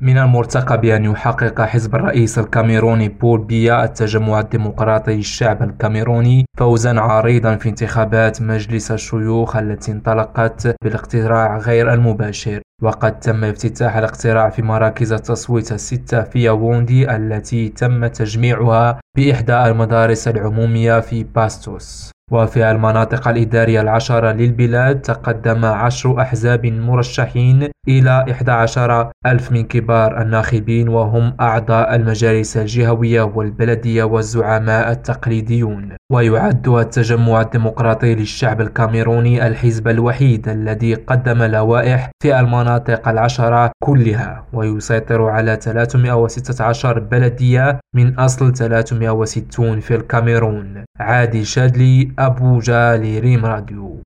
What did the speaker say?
من المرتقب أن يحقق حزب الرئيس الكاميروني بول بيا التجمع الديمقراطي الشعب الكاميروني فوزا عريضا في انتخابات مجلس الشيوخ التي انطلقت بالاقتراع غير المباشر. وقد تم افتتاح الاقتراع في مراكز التصويت الستة في ياووندي التي تم تجميعها بإحدى المدارس العمومية في باستوس. وفي المناطق الإدارية العشرة للبلاد تقدم عشر أحزاب مرشحين إلى 11 ألف من كبار الناخبين وهم أعضاء المجالس الجهوية والبلدية والزعماء التقليديون. ويعد التجمع الديمقراطي للشعب الكاميروني الحزب الوحيد الذي قدم لوائح في المناطق العشرة كلها ويسيطر على 316 بلدية من أصل 360 في الكاميرون. عادي شادلي أبو جالي ريم راديو.